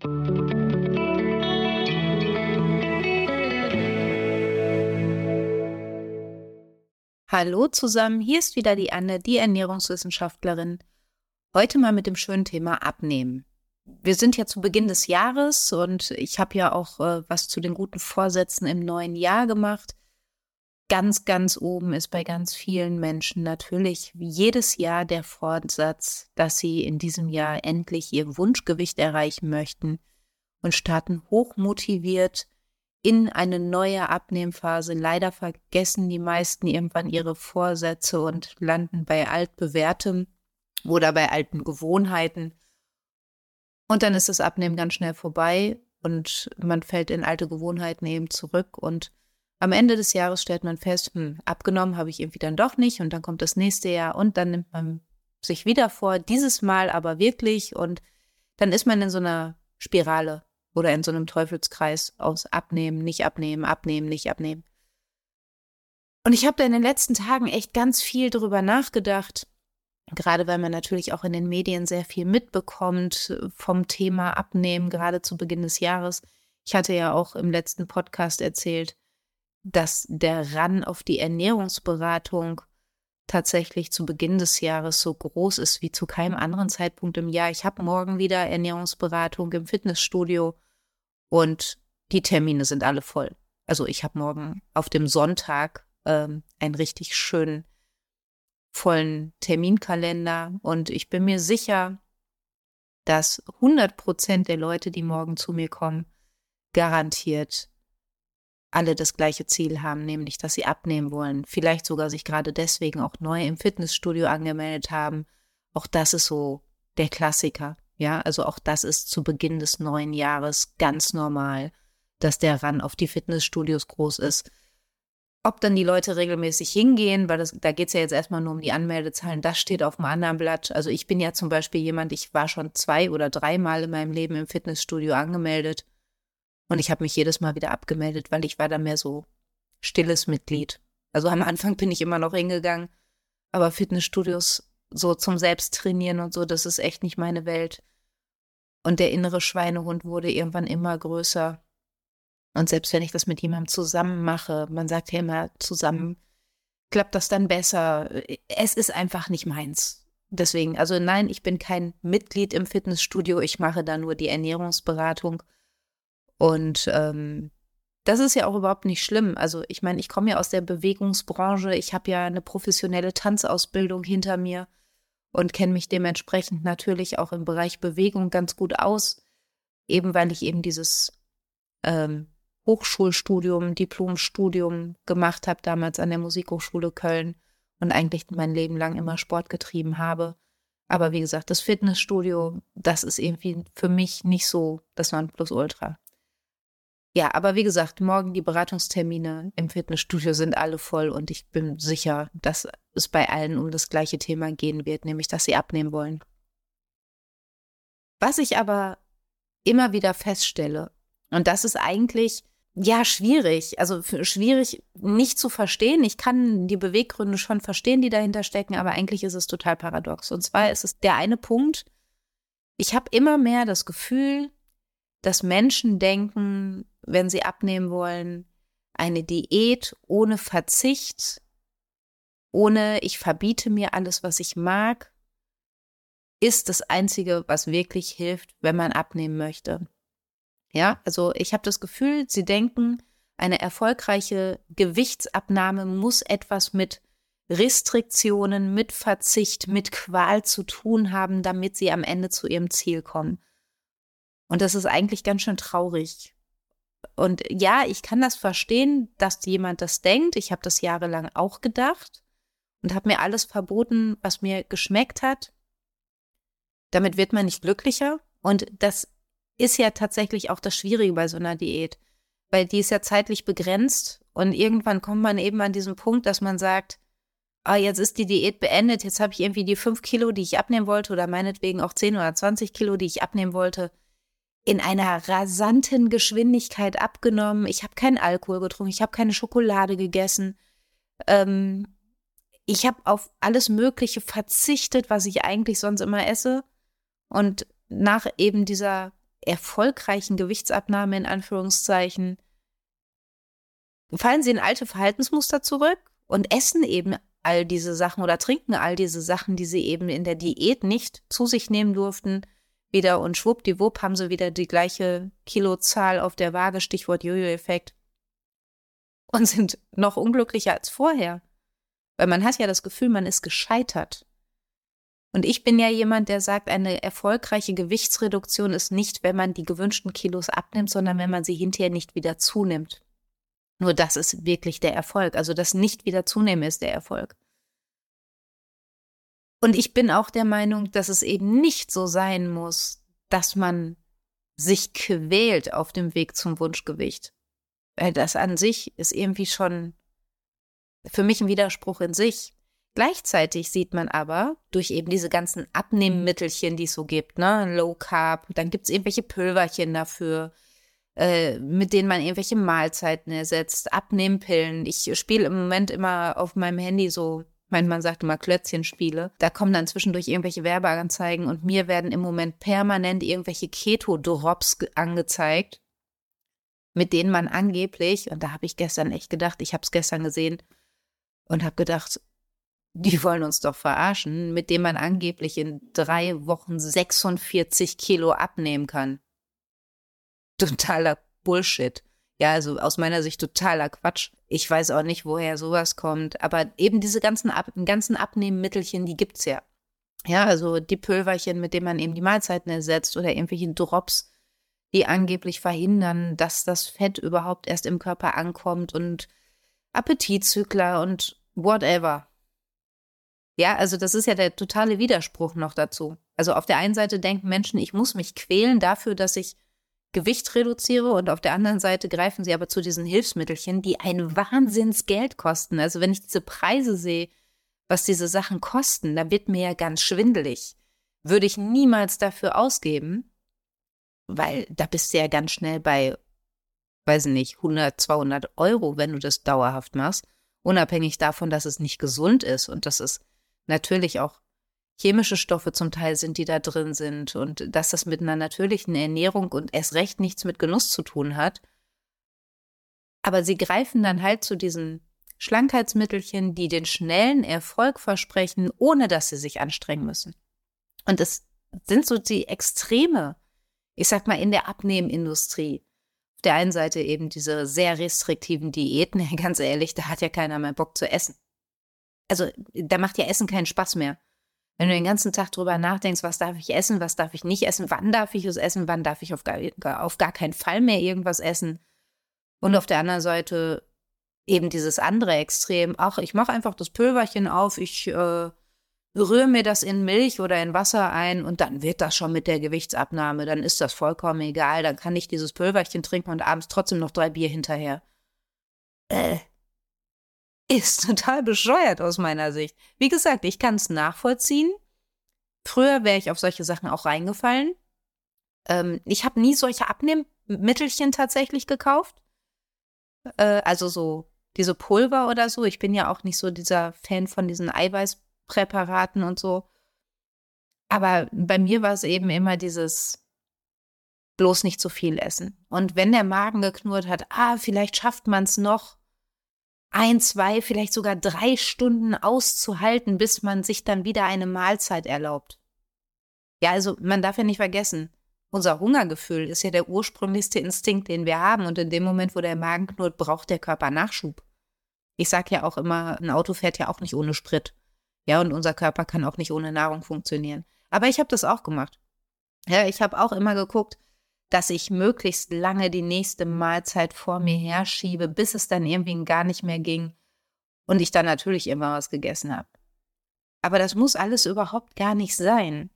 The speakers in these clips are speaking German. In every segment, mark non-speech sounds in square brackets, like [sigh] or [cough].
Hallo zusammen, hier ist wieder die Anne, die Ernährungswissenschaftlerin. Heute mal mit dem schönen Thema Abnehmen. Wir sind ja zu Beginn des Jahres und ich habe ja auch äh, was zu den guten Vorsätzen im neuen Jahr gemacht. Ganz, ganz oben ist bei ganz vielen Menschen natürlich jedes Jahr der Vorsatz, dass sie in diesem Jahr endlich ihr Wunschgewicht erreichen möchten und starten hochmotiviert in eine neue Abnehmphase. Leider vergessen die meisten irgendwann ihre Vorsätze und landen bei altbewährtem oder bei alten Gewohnheiten. Und dann ist das Abnehmen ganz schnell vorbei und man fällt in alte Gewohnheiten eben zurück und am Ende des Jahres stellt man fest, hm, abgenommen habe ich irgendwie dann doch nicht und dann kommt das nächste Jahr und dann nimmt man sich wieder vor, dieses Mal aber wirklich und dann ist man in so einer Spirale oder in so einem Teufelskreis aus abnehmen, nicht abnehmen, abnehmen, nicht abnehmen. Und ich habe da in den letzten Tagen echt ganz viel drüber nachgedacht, gerade weil man natürlich auch in den Medien sehr viel mitbekommt vom Thema Abnehmen, gerade zu Beginn des Jahres. Ich hatte ja auch im letzten Podcast erzählt, dass der Ran auf die Ernährungsberatung tatsächlich zu Beginn des Jahres so groß ist wie zu keinem anderen Zeitpunkt im Jahr. Ich habe morgen wieder Ernährungsberatung im Fitnessstudio und die Termine sind alle voll. Also ich habe morgen auf dem Sonntag ähm, einen richtig schönen vollen Terminkalender und ich bin mir sicher, dass 100 Prozent der Leute, die morgen zu mir kommen, garantiert alle das gleiche Ziel haben, nämlich dass sie abnehmen wollen, vielleicht sogar sich gerade deswegen auch neu im Fitnessstudio angemeldet haben. Auch das ist so der Klassiker. Ja, also auch das ist zu Beginn des neuen Jahres ganz normal, dass der Ran auf die Fitnessstudios groß ist. Ob dann die Leute regelmäßig hingehen, weil das, da geht es ja jetzt erstmal nur um die Anmeldezahlen, das steht auf einem anderen Blatt. Also ich bin ja zum Beispiel jemand, ich war schon zwei oder dreimal in meinem Leben im Fitnessstudio angemeldet und ich habe mich jedes Mal wieder abgemeldet, weil ich war da mehr so stilles Mitglied. Also am Anfang bin ich immer noch hingegangen, aber Fitnessstudios so zum Selbsttrainieren und so, das ist echt nicht meine Welt. Und der innere Schweinehund wurde irgendwann immer größer. Und selbst wenn ich das mit jemandem zusammen mache, man sagt ja immer zusammen, klappt das dann besser. Es ist einfach nicht meins. Deswegen, also nein, ich bin kein Mitglied im Fitnessstudio, ich mache da nur die Ernährungsberatung. Und ähm, das ist ja auch überhaupt nicht schlimm. Also ich meine, ich komme ja aus der Bewegungsbranche, ich habe ja eine professionelle Tanzausbildung hinter mir und kenne mich dementsprechend natürlich auch im Bereich Bewegung ganz gut aus, eben weil ich eben dieses ähm, Hochschulstudium, Diplomstudium gemacht habe, damals an der Musikhochschule Köln und eigentlich mein Leben lang immer Sport getrieben habe. Aber wie gesagt, das Fitnessstudio, das ist irgendwie für mich nicht so das Nonplusultra. Ja, aber wie gesagt, morgen die Beratungstermine im Fitnessstudio sind alle voll und ich bin sicher, dass es bei allen um das gleiche Thema gehen wird, nämlich dass sie abnehmen wollen. Was ich aber immer wieder feststelle, und das ist eigentlich ja schwierig, also schwierig nicht zu verstehen. Ich kann die Beweggründe schon verstehen, die dahinter stecken, aber eigentlich ist es total paradox. Und zwar ist es der eine Punkt, ich habe immer mehr das Gefühl, dass Menschen denken, wenn sie abnehmen wollen, eine Diät ohne Verzicht, ohne ich verbiete mir alles, was ich mag, ist das Einzige, was wirklich hilft, wenn man abnehmen möchte. Ja, also ich habe das Gefühl, sie denken, eine erfolgreiche Gewichtsabnahme muss etwas mit Restriktionen, mit Verzicht, mit Qual zu tun haben, damit sie am Ende zu ihrem Ziel kommen. Und das ist eigentlich ganz schön traurig. Und ja, ich kann das verstehen, dass jemand das denkt. Ich habe das jahrelang auch gedacht und habe mir alles verboten, was mir geschmeckt hat. Damit wird man nicht glücklicher. Und das ist ja tatsächlich auch das Schwierige bei so einer Diät, weil die ist ja zeitlich begrenzt und irgendwann kommt man eben an diesen Punkt, dass man sagt, ah, jetzt ist die Diät beendet, jetzt habe ich irgendwie die fünf Kilo, die ich abnehmen wollte oder meinetwegen auch zehn oder zwanzig Kilo, die ich abnehmen wollte, in einer rasanten Geschwindigkeit abgenommen. Ich habe keinen Alkohol getrunken, ich habe keine Schokolade gegessen. Ähm, ich habe auf alles Mögliche verzichtet, was ich eigentlich sonst immer esse. Und nach eben dieser erfolgreichen Gewichtsabnahme in Anführungszeichen fallen sie in alte Verhaltensmuster zurück und essen eben all diese Sachen oder trinken all diese Sachen, die sie eben in der Diät nicht zu sich nehmen durften, wieder und schwuppdiwupp haben sie wieder die gleiche Kilozahl auf der Waage, Stichwort Jojo-Effekt, und sind noch unglücklicher als vorher. Weil man hat ja das Gefühl, man ist gescheitert. Und ich bin ja jemand, der sagt, eine erfolgreiche Gewichtsreduktion ist nicht, wenn man die gewünschten Kilos abnimmt, sondern wenn man sie hinterher nicht wieder zunimmt. Nur das ist wirklich der Erfolg. Also das nicht wieder zunehmen ist der Erfolg. Und ich bin auch der Meinung, dass es eben nicht so sein muss, dass man sich quält auf dem Weg zum Wunschgewicht. Weil das an sich ist irgendwie schon für mich ein Widerspruch in sich. Gleichzeitig sieht man aber durch eben diese ganzen Abnehmmittelchen, die es so gibt, ne, Low Carb, dann gibt es irgendwelche Pülverchen dafür, äh, mit denen man irgendwelche Mahlzeiten ersetzt, Abnehmpillen. Ich spiele im Moment immer auf meinem Handy so mein Mann sagt immer Klötzchenspiele. Da kommen dann zwischendurch irgendwelche Werbeanzeigen und mir werden im Moment permanent irgendwelche Keto-Drops angezeigt, mit denen man angeblich, und da habe ich gestern echt gedacht, ich habe es gestern gesehen und habe gedacht, die wollen uns doch verarschen, mit dem man angeblich in drei Wochen 46 Kilo abnehmen kann. Totaler Bullshit. Ja, also aus meiner Sicht totaler Quatsch. Ich weiß auch nicht, woher sowas kommt, aber eben diese ganzen, Ab ganzen Abnehmmittelchen, die gibt's ja. Ja, also die Pülverchen, mit denen man eben die Mahlzeiten ersetzt oder irgendwelche Drops, die angeblich verhindern, dass das Fett überhaupt erst im Körper ankommt und Appetitzykler und whatever. Ja, also das ist ja der totale Widerspruch noch dazu. Also auf der einen Seite denken Menschen, ich muss mich quälen dafür, dass ich Gewicht reduziere und auf der anderen Seite greifen sie aber zu diesen Hilfsmittelchen, die ein Wahnsinnsgeld kosten. Also wenn ich diese Preise sehe, was diese Sachen kosten, dann wird mir ja ganz schwindelig. Würde ich niemals dafür ausgeben, weil da bist du ja ganz schnell bei, weiß nicht, 100, 200 Euro, wenn du das dauerhaft machst, unabhängig davon, dass es nicht gesund ist und dass es natürlich auch chemische Stoffe zum Teil sind, die da drin sind und dass das mit einer natürlichen Ernährung und erst recht nichts mit Genuss zu tun hat. Aber sie greifen dann halt zu diesen Schlankheitsmittelchen, die den schnellen Erfolg versprechen, ohne dass sie sich anstrengen müssen. Und es sind so die Extreme, ich sag mal, in der Abnehmindustrie. Auf der einen Seite eben diese sehr restriktiven Diäten, [laughs] ganz ehrlich, da hat ja keiner mehr Bock zu essen. Also, da macht ja Essen keinen Spaß mehr. Wenn du den ganzen Tag drüber nachdenkst, was darf ich essen, was darf ich nicht essen, wann darf ich es essen, wann darf ich auf gar, auf gar keinen Fall mehr irgendwas essen. Und auf der anderen Seite eben dieses andere Extrem, ach, ich mache einfach das Pülverchen auf, ich äh, rühre mir das in Milch oder in Wasser ein und dann wird das schon mit der Gewichtsabnahme, dann ist das vollkommen egal, dann kann ich dieses Pülverchen trinken und abends trotzdem noch drei Bier hinterher. Äh, ist [laughs] total bescheuert aus meiner Sicht. Wie gesagt, ich kann es nachvollziehen. Früher wäre ich auf solche Sachen auch reingefallen. Ähm, ich habe nie solche Abnehmmittelchen tatsächlich gekauft. Äh, also so diese Pulver oder so. Ich bin ja auch nicht so dieser Fan von diesen Eiweißpräparaten und so. Aber bei mir war es eben immer dieses bloß nicht zu viel essen. Und wenn der Magen geknurrt hat, ah, vielleicht schafft man es noch, ein, zwei, vielleicht sogar drei Stunden auszuhalten, bis man sich dann wieder eine Mahlzeit erlaubt. Ja, also man darf ja nicht vergessen, unser Hungergefühl ist ja der ursprünglichste Instinkt, den wir haben. Und in dem Moment, wo der Magen knurrt, braucht der Körper Nachschub. Ich sage ja auch immer, ein Auto fährt ja auch nicht ohne Sprit. Ja, und unser Körper kann auch nicht ohne Nahrung funktionieren. Aber ich habe das auch gemacht. Ja, ich habe auch immer geguckt, dass ich möglichst lange die nächste Mahlzeit vor mir herschiebe, bis es dann irgendwie gar nicht mehr ging und ich dann natürlich immer was gegessen habe. Aber das muss alles überhaupt gar nicht sein.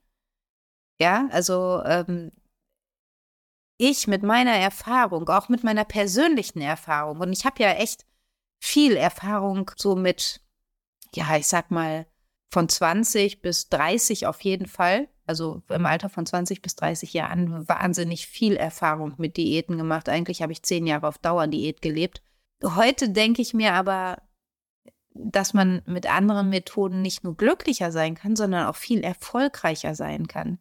Ja, also ähm, ich mit meiner Erfahrung, auch mit meiner persönlichen Erfahrung, und ich habe ja echt viel Erfahrung so mit, ja, ich sag mal, von 20 bis 30 auf jeden Fall also im Alter von 20 bis 30 Jahren, wahnsinnig viel Erfahrung mit Diäten gemacht. Eigentlich habe ich zehn Jahre auf Dauerdiät gelebt. Heute denke ich mir aber, dass man mit anderen Methoden nicht nur glücklicher sein kann, sondern auch viel erfolgreicher sein kann.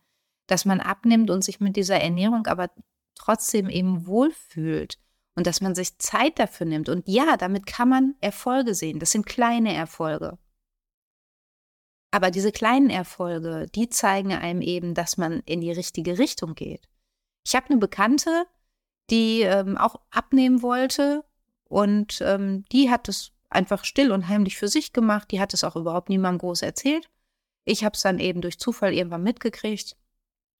dass man abnimmt und sich mit dieser Ernährung aber trotzdem eben wohlfühlt und dass man sich Zeit dafür nimmt. Und ja, damit kann man Erfolge sehen. Das sind kleine Erfolge. Aber diese kleinen Erfolge, die zeigen einem eben, dass man in die richtige Richtung geht. Ich habe eine Bekannte, die ähm, auch abnehmen wollte und ähm, die hat es einfach still und heimlich für sich gemacht. Die hat es auch überhaupt niemandem groß erzählt. Ich habe es dann eben durch Zufall irgendwann mitgekriegt.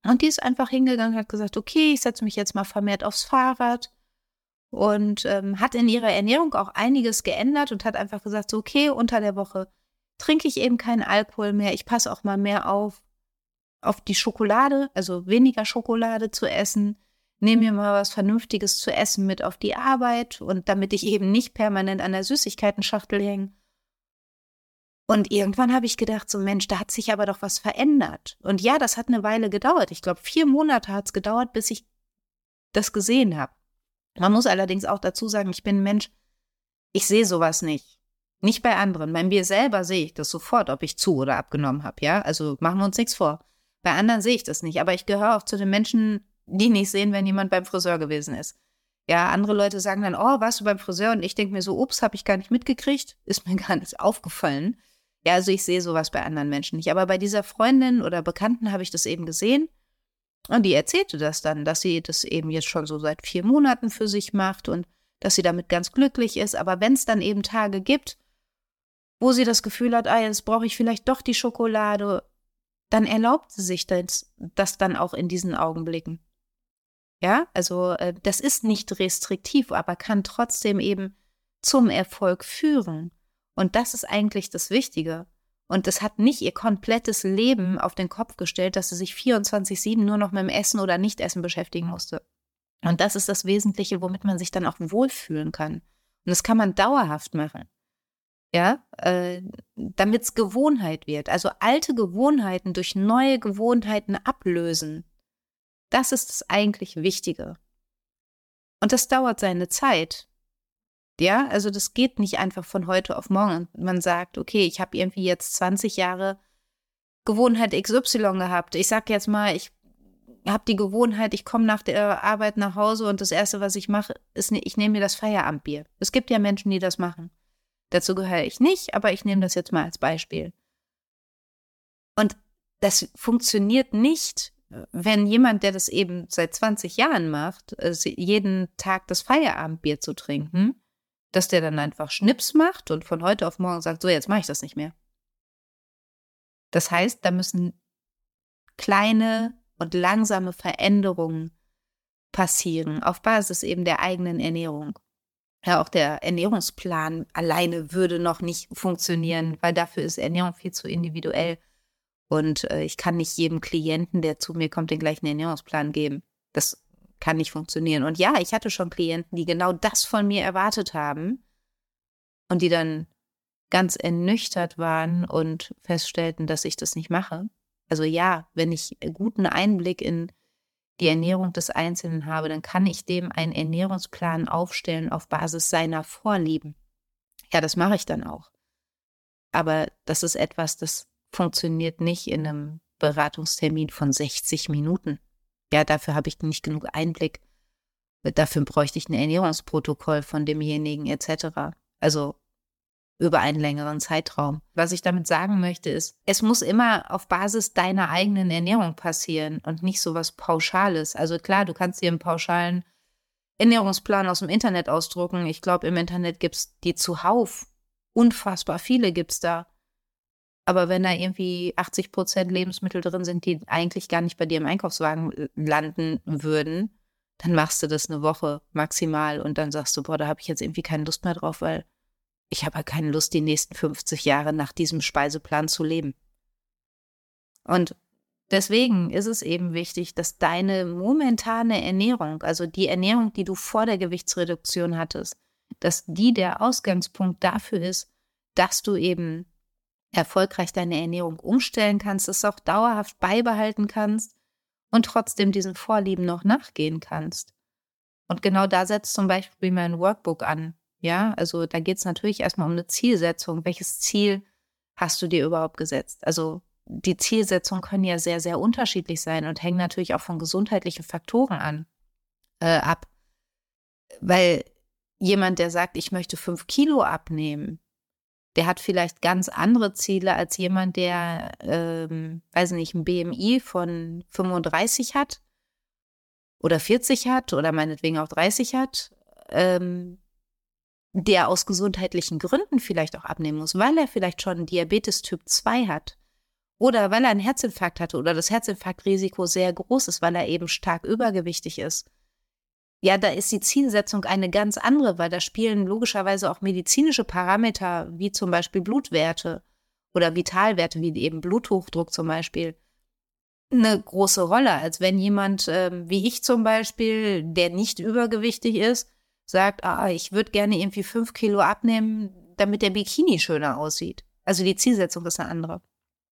Und die ist einfach hingegangen, hat gesagt, okay, ich setze mich jetzt mal vermehrt aufs Fahrrad und ähm, hat in ihrer Ernährung auch einiges geändert und hat einfach gesagt, so, okay, unter der Woche trinke ich eben keinen Alkohol mehr. Ich passe auch mal mehr auf, auf die Schokolade, also weniger Schokolade zu essen. Nehme mir mal was Vernünftiges zu essen mit auf die Arbeit und damit ich eben nicht permanent an der Süßigkeitenschachtel hänge. Und irgendwann habe ich gedacht, so Mensch, da hat sich aber doch was verändert. Und ja, das hat eine Weile gedauert. Ich glaube, vier Monate hat es gedauert, bis ich das gesehen habe. Man muss allerdings auch dazu sagen, ich bin ein Mensch, ich sehe sowas nicht. Nicht bei anderen. Bei mir selber sehe ich das sofort, ob ich zu oder abgenommen habe, ja? Also machen wir uns nichts vor. Bei anderen sehe ich das nicht, aber ich gehöre auch zu den Menschen, die nicht sehen, wenn jemand beim Friseur gewesen ist. Ja, andere Leute sagen dann, oh, warst du beim Friseur? Und ich denke mir so, ups, habe ich gar nicht mitgekriegt, ist mir [laughs] gar nicht aufgefallen. Ja, also ich sehe sowas bei anderen Menschen nicht. Aber bei dieser Freundin oder Bekannten habe ich das eben gesehen. Und die erzählte das dann, dass sie das eben jetzt schon so seit vier Monaten für sich macht und dass sie damit ganz glücklich ist. Aber wenn es dann eben Tage gibt, wo sie das Gefühl hat, ah, jetzt brauche ich vielleicht doch die Schokolade, dann erlaubt sie sich das, das dann auch in diesen Augenblicken. Ja, also äh, das ist nicht restriktiv, aber kann trotzdem eben zum Erfolg führen. Und das ist eigentlich das Wichtige. Und das hat nicht ihr komplettes Leben auf den Kopf gestellt, dass sie sich 24-7 nur noch mit dem Essen oder Nichtessen beschäftigen musste. Und das ist das Wesentliche, womit man sich dann auch wohlfühlen kann. Und das kann man dauerhaft machen. Ja, äh, damit es Gewohnheit wird. Also alte Gewohnheiten durch neue Gewohnheiten ablösen. Das ist das eigentlich Wichtige. Und das dauert seine Zeit. Ja, also das geht nicht einfach von heute auf morgen. Man sagt, okay, ich habe irgendwie jetzt 20 Jahre Gewohnheit XY gehabt. Ich sag jetzt mal, ich habe die Gewohnheit, ich komme nach der Arbeit nach Hause und das Erste, was ich mache, ist, ich nehme mir das Feierabendbier. Es gibt ja Menschen, die das machen. Dazu gehöre ich nicht, aber ich nehme das jetzt mal als Beispiel. Und das funktioniert nicht, wenn jemand, der das eben seit 20 Jahren macht, jeden Tag das Feierabendbier zu trinken, dass der dann einfach Schnips macht und von heute auf morgen sagt, so jetzt mache ich das nicht mehr. Das heißt, da müssen kleine und langsame Veränderungen passieren auf Basis eben der eigenen Ernährung. Ja, auch der Ernährungsplan alleine würde noch nicht funktionieren, weil dafür ist Ernährung viel zu individuell. Und äh, ich kann nicht jedem Klienten, der zu mir kommt, den gleichen Ernährungsplan geben. Das kann nicht funktionieren. Und ja, ich hatte schon Klienten, die genau das von mir erwartet haben und die dann ganz ernüchtert waren und feststellten, dass ich das nicht mache. Also ja, wenn ich guten Einblick in die Ernährung des Einzelnen habe, dann kann ich dem einen Ernährungsplan aufstellen auf Basis seiner Vorlieben. Ja, das mache ich dann auch. Aber das ist etwas, das funktioniert nicht in einem Beratungstermin von 60 Minuten ja, dafür habe ich nicht genug Einblick. Dafür bräuchte ich ein Ernährungsprotokoll von demjenigen etc. Also über einen längeren Zeitraum. Was ich damit sagen möchte, ist, es muss immer auf Basis deiner eigenen Ernährung passieren und nicht so was Pauschales. Also klar, du kannst dir einen pauschalen Ernährungsplan aus dem Internet ausdrucken. Ich glaube, im Internet gibt es die zuhauf. Unfassbar viele gibt es da. Aber wenn da irgendwie 80 Prozent Lebensmittel drin sind, die eigentlich gar nicht bei dir im Einkaufswagen landen würden, dann machst du das eine Woche maximal und dann sagst du, boah, da habe ich jetzt irgendwie keine Lust mehr drauf, weil ich habe halt keine Lust, die nächsten 50 Jahre nach diesem Speiseplan zu leben. Und deswegen ist es eben wichtig, dass deine momentane Ernährung, also die Ernährung, die du vor der Gewichtsreduktion hattest, dass die der Ausgangspunkt dafür ist, dass du eben erfolgreich deine Ernährung umstellen kannst, es auch dauerhaft beibehalten kannst und trotzdem diesen Vorlieben noch nachgehen kannst. Und genau da setzt zum Beispiel mein Workbook an. Ja, also da geht es natürlich erstmal um eine Zielsetzung. Welches Ziel hast du dir überhaupt gesetzt? Also die Zielsetzungen können ja sehr, sehr unterschiedlich sein und hängen natürlich auch von gesundheitlichen Faktoren an, äh, ab. Weil jemand, der sagt, ich möchte fünf Kilo abnehmen, der hat vielleicht ganz andere Ziele als jemand, der, ähm, weiß nicht, ein BMI von 35 hat oder 40 hat oder meinetwegen auch 30 hat, ähm, der aus gesundheitlichen Gründen vielleicht auch abnehmen muss, weil er vielleicht schon Diabetes Typ 2 hat oder weil er einen Herzinfarkt hatte oder das Herzinfarktrisiko sehr groß ist, weil er eben stark übergewichtig ist ja, da ist die Zielsetzung eine ganz andere, weil da spielen logischerweise auch medizinische Parameter, wie zum Beispiel Blutwerte oder Vitalwerte, wie eben Bluthochdruck zum Beispiel, eine große Rolle, als wenn jemand, ähm, wie ich zum Beispiel, der nicht übergewichtig ist, sagt, ah, ich würde gerne irgendwie fünf Kilo abnehmen, damit der Bikini schöner aussieht. Also die Zielsetzung ist eine andere.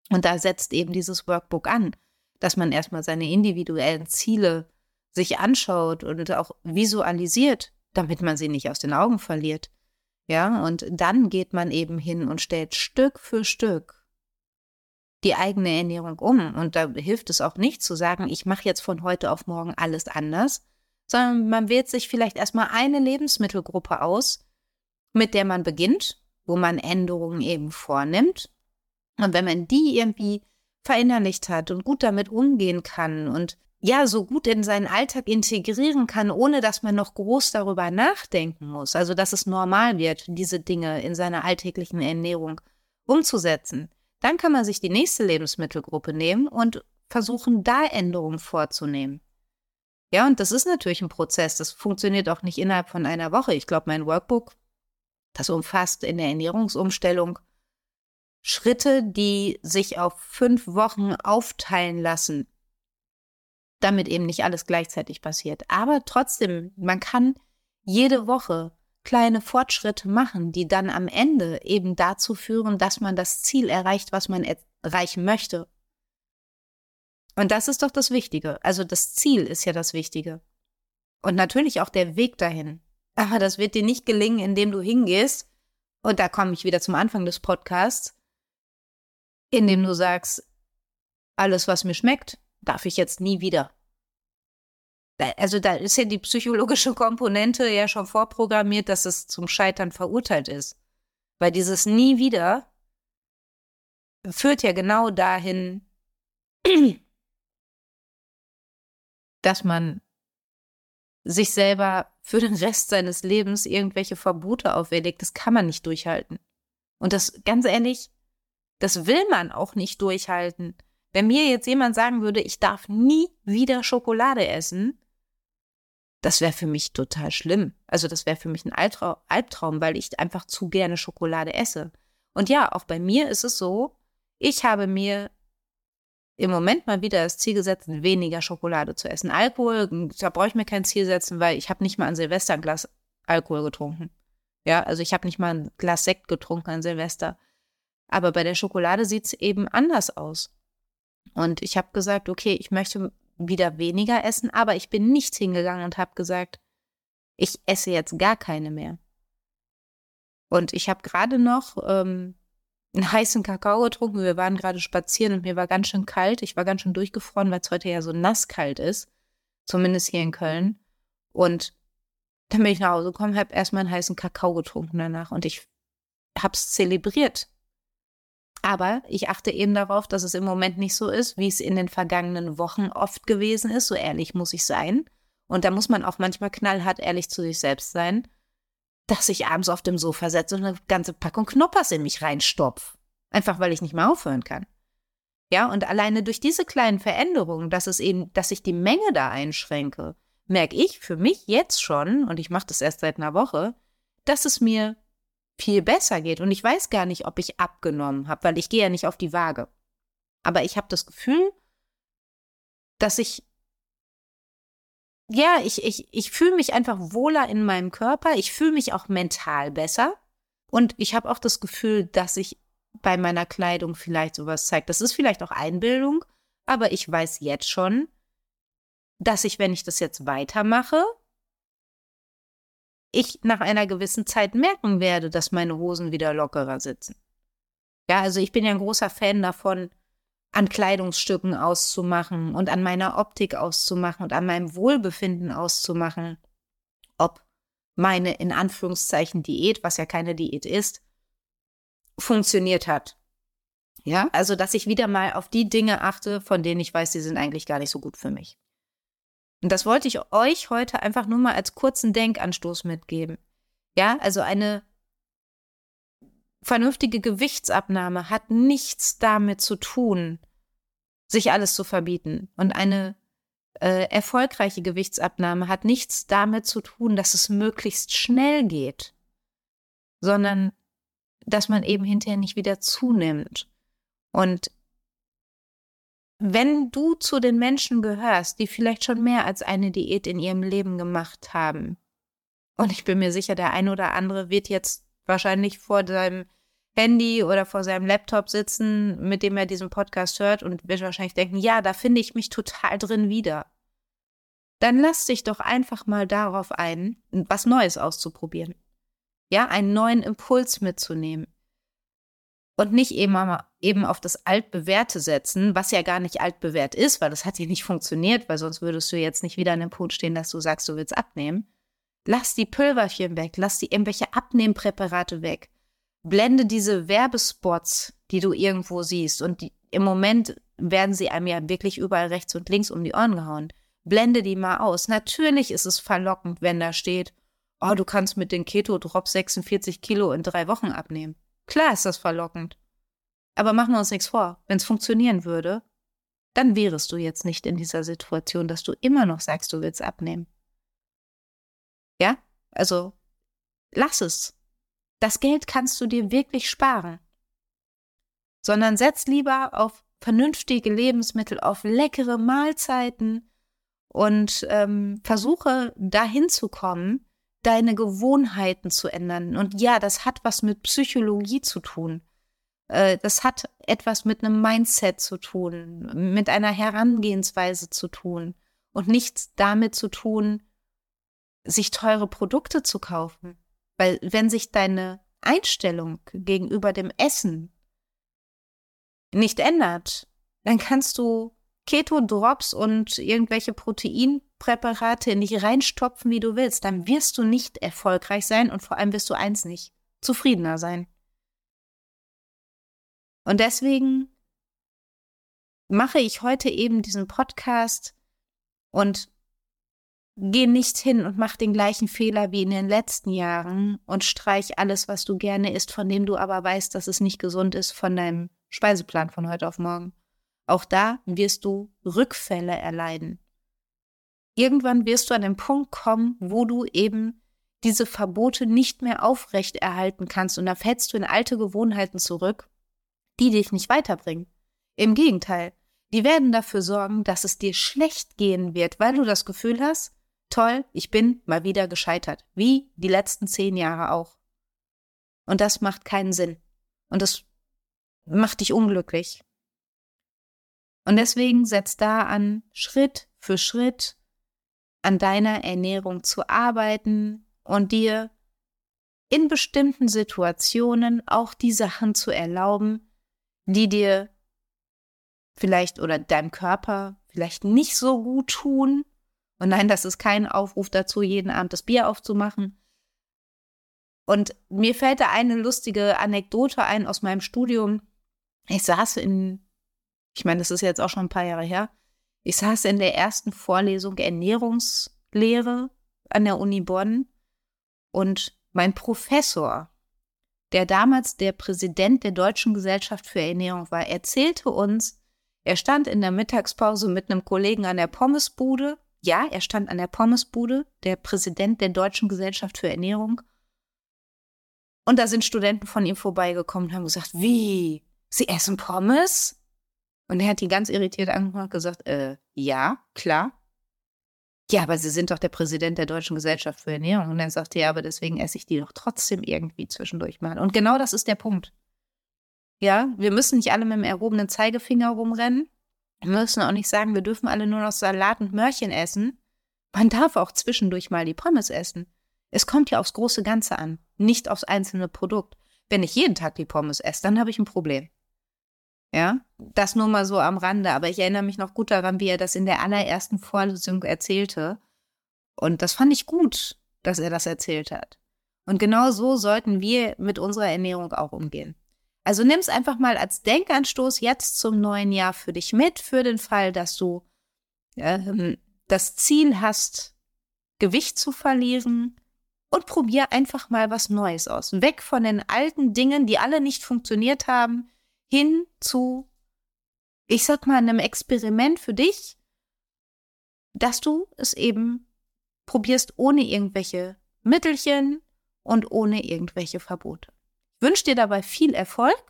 Und da setzt eben dieses Workbook an, dass man erstmal seine individuellen Ziele sich anschaut und auch visualisiert, damit man sie nicht aus den Augen verliert. Ja, und dann geht man eben hin und stellt Stück für Stück die eigene Ernährung um. Und da hilft es auch nicht zu sagen, ich mache jetzt von heute auf morgen alles anders, sondern man wählt sich vielleicht erstmal eine Lebensmittelgruppe aus, mit der man beginnt, wo man Änderungen eben vornimmt. Und wenn man die irgendwie verinnerlicht hat und gut damit umgehen kann und ja so gut in seinen Alltag integrieren kann, ohne dass man noch groß darüber nachdenken muss. Also dass es normal wird, diese Dinge in seiner alltäglichen Ernährung umzusetzen. Dann kann man sich die nächste Lebensmittelgruppe nehmen und versuchen, da Änderungen vorzunehmen. Ja, und das ist natürlich ein Prozess. Das funktioniert auch nicht innerhalb von einer Woche. Ich glaube, mein Workbook, das umfasst in der Ernährungsumstellung Schritte, die sich auf fünf Wochen aufteilen lassen damit eben nicht alles gleichzeitig passiert. Aber trotzdem, man kann jede Woche kleine Fortschritte machen, die dann am Ende eben dazu führen, dass man das Ziel erreicht, was man erreichen möchte. Und das ist doch das Wichtige. Also das Ziel ist ja das Wichtige. Und natürlich auch der Weg dahin. Aber das wird dir nicht gelingen, indem du hingehst, und da komme ich wieder zum Anfang des Podcasts, indem du sagst, alles, was mir schmeckt, darf ich jetzt nie wieder. Also da ist ja die psychologische Komponente ja schon vorprogrammiert, dass es zum Scheitern verurteilt ist. Weil dieses nie wieder führt ja genau dahin, dass man sich selber für den Rest seines Lebens irgendwelche Verbote auferlegt. Das kann man nicht durchhalten. Und das, ganz ehrlich, das will man auch nicht durchhalten. Wenn mir jetzt jemand sagen würde, ich darf nie wieder Schokolade essen, das wäre für mich total schlimm. Also das wäre für mich ein Albtraum, weil ich einfach zu gerne Schokolade esse. Und ja, auch bei mir ist es so, ich habe mir im Moment mal wieder das Ziel gesetzt, weniger Schokolade zu essen. Alkohol, da brauche ich mir kein Ziel setzen, weil ich habe nicht mal an Silvester ein Glas Alkohol getrunken. Ja, also ich habe nicht mal ein Glas Sekt getrunken an Silvester. Aber bei der Schokolade sieht es eben anders aus. Und ich habe gesagt, okay, ich möchte wieder weniger essen, aber ich bin nicht hingegangen und habe gesagt, ich esse jetzt gar keine mehr. Und ich habe gerade noch ähm, einen heißen Kakao getrunken. Wir waren gerade spazieren und mir war ganz schön kalt. Ich war ganz schön durchgefroren, weil es heute ja so nasskalt ist. Zumindest hier in Köln. Und dann bin ich nach Hause gekommen, habe erstmal einen heißen Kakao getrunken danach. Und ich habe es zelebriert. Aber ich achte eben darauf, dass es im Moment nicht so ist, wie es in den vergangenen Wochen oft gewesen ist. So ehrlich muss ich sein. Und da muss man auch manchmal knallhart ehrlich zu sich selbst sein, dass ich abends auf dem Sofa setze und eine ganze Packung Knoppers in mich reinstopf. Einfach weil ich nicht mehr aufhören kann. Ja, und alleine durch diese kleinen Veränderungen, dass es eben, dass ich die Menge da einschränke, merke ich für mich jetzt schon, und ich mache das erst seit einer Woche, dass es mir viel besser geht. Und ich weiß gar nicht, ob ich abgenommen habe, weil ich gehe ja nicht auf die Waage. Aber ich habe das Gefühl, dass ich, ja, ich, ich, ich fühle mich einfach wohler in meinem Körper. Ich fühle mich auch mental besser. Und ich habe auch das Gefühl, dass ich bei meiner Kleidung vielleicht sowas zeigt. Das ist vielleicht auch Einbildung, aber ich weiß jetzt schon, dass ich, wenn ich das jetzt weitermache, ich nach einer gewissen Zeit merken werde, dass meine Hosen wieder lockerer sitzen. Ja, also ich bin ja ein großer Fan davon, an Kleidungsstücken auszumachen und an meiner Optik auszumachen und an meinem Wohlbefinden auszumachen, ob meine in Anführungszeichen Diät, was ja keine Diät ist, funktioniert hat. Ja, also dass ich wieder mal auf die Dinge achte, von denen ich weiß, die sind eigentlich gar nicht so gut für mich. Und das wollte ich euch heute einfach nur mal als kurzen Denkanstoß mitgeben. Ja, also eine vernünftige Gewichtsabnahme hat nichts damit zu tun, sich alles zu verbieten. Und eine äh, erfolgreiche Gewichtsabnahme hat nichts damit zu tun, dass es möglichst schnell geht, sondern dass man eben hinterher nicht wieder zunimmt. Und wenn du zu den Menschen gehörst, die vielleicht schon mehr als eine Diät in ihrem Leben gemacht haben, und ich bin mir sicher, der eine oder andere wird jetzt wahrscheinlich vor seinem Handy oder vor seinem Laptop sitzen, mit dem er diesen Podcast hört und wird wahrscheinlich denken, ja, da finde ich mich total drin wieder. Dann lass dich doch einfach mal darauf ein, was Neues auszuprobieren. Ja, einen neuen Impuls mitzunehmen. Und nicht eben, eben auf das Altbewährte setzen, was ja gar nicht altbewährt ist, weil das hat ja nicht funktioniert, weil sonst würdest du jetzt nicht wieder an dem Punkt stehen, dass du sagst, du willst abnehmen. Lass die Pülverchen weg, lass die irgendwelche Abnehmpräparate weg blende diese Werbespots, die du irgendwo siehst, und die, im Moment werden sie einem ja wirklich überall rechts und links um die Ohren gehauen. Blende die mal aus. Natürlich ist es verlockend, wenn da steht, oh, du kannst mit den Keto-Drops 46 Kilo in drei Wochen abnehmen. Klar ist das verlockend. Aber machen wir uns nichts vor. Wenn es funktionieren würde, dann wärest du jetzt nicht in dieser Situation, dass du immer noch sagst, du willst abnehmen. Ja? Also, lass es. Das Geld kannst du dir wirklich sparen. Sondern setz lieber auf vernünftige Lebensmittel, auf leckere Mahlzeiten und ähm, versuche dahin zu kommen, deine Gewohnheiten zu ändern. Und ja, das hat was mit Psychologie zu tun. Äh, das hat etwas mit einem Mindset zu tun, mit einer Herangehensweise zu tun und nichts damit zu tun, sich teure Produkte zu kaufen. Weil wenn sich deine Einstellung gegenüber dem Essen nicht ändert, dann kannst du Keto-Drops und irgendwelche Proteinpräparate in dich reinstopfen, wie du willst. Dann wirst du nicht erfolgreich sein und vor allem wirst du eins nicht, zufriedener sein. Und deswegen mache ich heute eben diesen Podcast und Geh nicht hin und mach den gleichen Fehler wie in den letzten Jahren und streich alles, was du gerne isst, von dem du aber weißt, dass es nicht gesund ist, von deinem Speiseplan von heute auf morgen. Auch da wirst du Rückfälle erleiden. Irgendwann wirst du an den Punkt kommen, wo du eben diese Verbote nicht mehr aufrechterhalten kannst und da fällst du in alte Gewohnheiten zurück, die dich nicht weiterbringen. Im Gegenteil, die werden dafür sorgen, dass es dir schlecht gehen wird, weil du das Gefühl hast, toll, ich bin mal wieder gescheitert, wie die letzten zehn Jahre auch. Und das macht keinen Sinn. Und das macht dich unglücklich. Und deswegen setz da an, Schritt für Schritt an deiner Ernährung zu arbeiten und dir in bestimmten Situationen auch die Sachen zu erlauben, die dir vielleicht oder deinem Körper vielleicht nicht so gut tun, und nein, das ist kein Aufruf dazu, jeden Abend das Bier aufzumachen. Und mir fällt da eine lustige Anekdote ein aus meinem Studium. Ich saß in, ich meine, das ist jetzt auch schon ein paar Jahre her, ich saß in der ersten Vorlesung Ernährungslehre an der Uni Bonn und mein Professor, der damals der Präsident der Deutschen Gesellschaft für Ernährung war, erzählte uns, er stand in der Mittagspause mit einem Kollegen an der Pommesbude ja, er stand an der Pommesbude, der Präsident der Deutschen Gesellschaft für Ernährung. Und da sind Studenten von ihm vorbeigekommen und haben gesagt, wie? Sie essen Pommes? Und er hat die ganz irritiert angeguckt und gesagt, äh, ja, klar. Ja, aber Sie sind doch der Präsident der Deutschen Gesellschaft für Ernährung. Und er sagte, ja, aber deswegen esse ich die doch trotzdem irgendwie zwischendurch mal. Und genau das ist der Punkt. Ja, wir müssen nicht alle mit dem erhobenen Zeigefinger rumrennen. Wir müssen auch nicht sagen, wir dürfen alle nur noch Salat und Mörchen essen. Man darf auch zwischendurch mal die Pommes essen. Es kommt ja aufs große Ganze an, nicht aufs einzelne Produkt. Wenn ich jeden Tag die Pommes esse, dann habe ich ein Problem. Ja, das nur mal so am Rande, aber ich erinnere mich noch gut daran, wie er das in der allerersten Vorlesung erzählte. Und das fand ich gut, dass er das erzählt hat. Und genau so sollten wir mit unserer Ernährung auch umgehen. Also nimm es einfach mal als Denkanstoß jetzt zum neuen Jahr für dich mit, für den Fall, dass du ähm, das Ziel hast, Gewicht zu verlieren und probier einfach mal was Neues aus. Weg von den alten Dingen, die alle nicht funktioniert haben, hin zu, ich sag mal, einem Experiment für dich, dass du es eben probierst ohne irgendwelche Mittelchen und ohne irgendwelche Verbote. Wünsche dir dabei viel Erfolg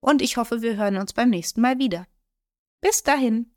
und ich hoffe, wir hören uns beim nächsten Mal wieder. Bis dahin.